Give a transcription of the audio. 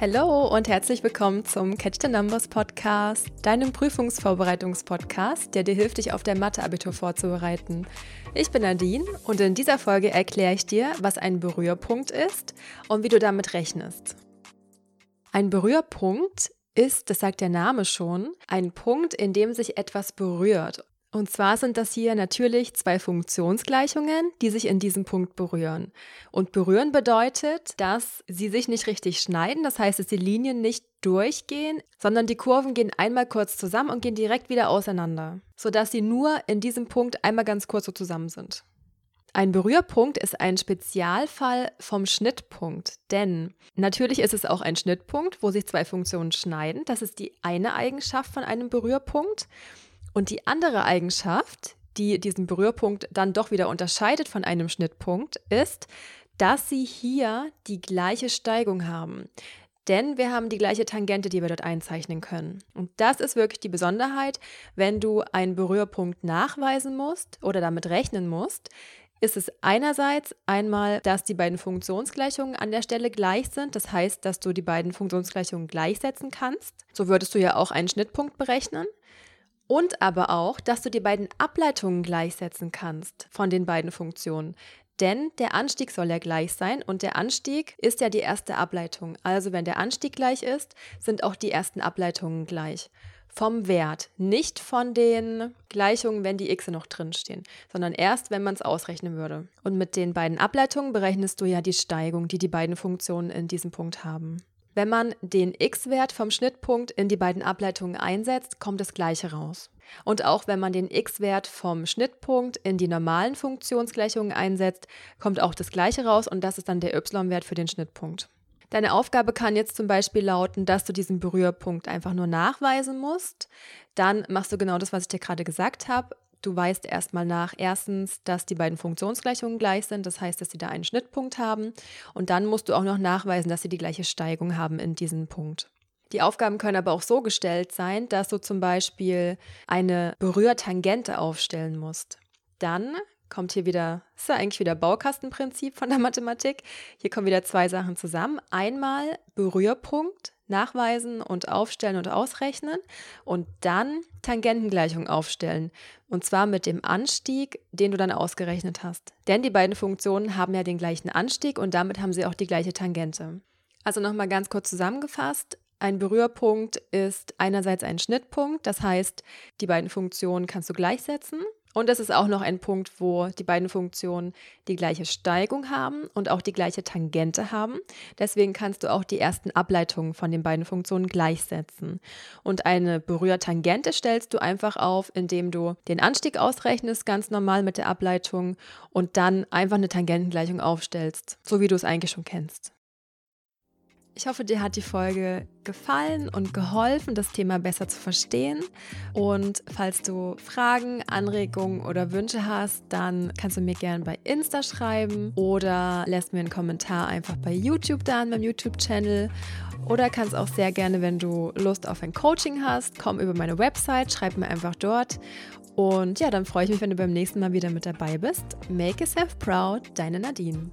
Hallo und herzlich willkommen zum Catch the Numbers Podcast, deinem Prüfungsvorbereitungspodcast, der dir hilft, dich auf dein Mathe-Abitur vorzubereiten. Ich bin Nadine und in dieser Folge erkläre ich dir, was ein Berührpunkt ist und wie du damit rechnest. Ein Berührpunkt ist, das sagt der Name schon, ein Punkt, in dem sich etwas berührt und zwar sind das hier natürlich zwei Funktionsgleichungen, die sich in diesem Punkt berühren. Und berühren bedeutet, dass sie sich nicht richtig schneiden, das heißt, dass die Linien nicht durchgehen, sondern die Kurven gehen einmal kurz zusammen und gehen direkt wieder auseinander, sodass sie nur in diesem Punkt einmal ganz kurz so zusammen sind. Ein Berührpunkt ist ein Spezialfall vom Schnittpunkt, denn natürlich ist es auch ein Schnittpunkt, wo sich zwei Funktionen schneiden. Das ist die eine Eigenschaft von einem Berührpunkt. Und die andere Eigenschaft, die diesen Berührpunkt dann doch wieder unterscheidet von einem Schnittpunkt, ist, dass sie hier die gleiche Steigung haben. Denn wir haben die gleiche Tangente, die wir dort einzeichnen können. Und das ist wirklich die Besonderheit, wenn du einen Berührpunkt nachweisen musst oder damit rechnen musst, ist es einerseits einmal, dass die beiden Funktionsgleichungen an der Stelle gleich sind. Das heißt, dass du die beiden Funktionsgleichungen gleichsetzen kannst. So würdest du ja auch einen Schnittpunkt berechnen. Und aber auch, dass du die beiden Ableitungen gleichsetzen kannst von den beiden Funktionen. Denn der Anstieg soll ja gleich sein und der Anstieg ist ja die erste Ableitung. Also wenn der Anstieg gleich ist, sind auch die ersten Ableitungen gleich. Vom Wert, nicht von den Gleichungen, wenn die x noch drinstehen, sondern erst, wenn man es ausrechnen würde. Und mit den beiden Ableitungen berechnest du ja die Steigung, die die beiden Funktionen in diesem Punkt haben. Wenn man den x-Wert vom Schnittpunkt in die beiden Ableitungen einsetzt, kommt das gleiche raus. Und auch wenn man den x-Wert vom Schnittpunkt in die normalen Funktionsgleichungen einsetzt, kommt auch das gleiche raus und das ist dann der y-Wert für den Schnittpunkt. Deine Aufgabe kann jetzt zum Beispiel lauten, dass du diesen Berührpunkt einfach nur nachweisen musst. Dann machst du genau das, was ich dir gerade gesagt habe. Du weißt erstmal nach, erstens, dass die beiden Funktionsgleichungen gleich sind, das heißt, dass sie da einen Schnittpunkt haben. Und dann musst du auch noch nachweisen, dass sie die gleiche Steigung haben in diesem Punkt. Die Aufgaben können aber auch so gestellt sein, dass du zum Beispiel eine Berührtangente aufstellen musst. Dann kommt hier wieder, ist ja eigentlich wieder Baukastenprinzip von der Mathematik. Hier kommen wieder zwei Sachen zusammen. Einmal Berührpunkt, nachweisen und aufstellen und ausrechnen und dann Tangentengleichung aufstellen. Und zwar mit dem Anstieg, den du dann ausgerechnet hast. Denn die beiden Funktionen haben ja den gleichen Anstieg und damit haben sie auch die gleiche Tangente. Also nochmal ganz kurz zusammengefasst. Ein Berührpunkt ist einerseits ein Schnittpunkt, das heißt, die beiden Funktionen kannst du gleichsetzen. Und es ist auch noch ein Punkt, wo die beiden Funktionen die gleiche Steigung haben und auch die gleiche Tangente haben. Deswegen kannst du auch die ersten Ableitungen von den beiden Funktionen gleichsetzen. Und eine Berührtangente stellst du einfach auf, indem du den Anstieg ausrechnest, ganz normal mit der Ableitung, und dann einfach eine Tangentengleichung aufstellst, so wie du es eigentlich schon kennst. Ich hoffe, dir hat die Folge gefallen und geholfen, das Thema besser zu verstehen. Und falls du Fragen, Anregungen oder Wünsche hast, dann kannst du mir gerne bei Insta schreiben oder lässt mir einen Kommentar einfach bei YouTube da an meinem YouTube-Channel. Oder kannst auch sehr gerne, wenn du Lust auf ein Coaching hast, komm über meine Website, schreib mir einfach dort. Und ja, dann freue ich mich, wenn du beim nächsten Mal wieder mit dabei bist. Make yourself proud, deine Nadine.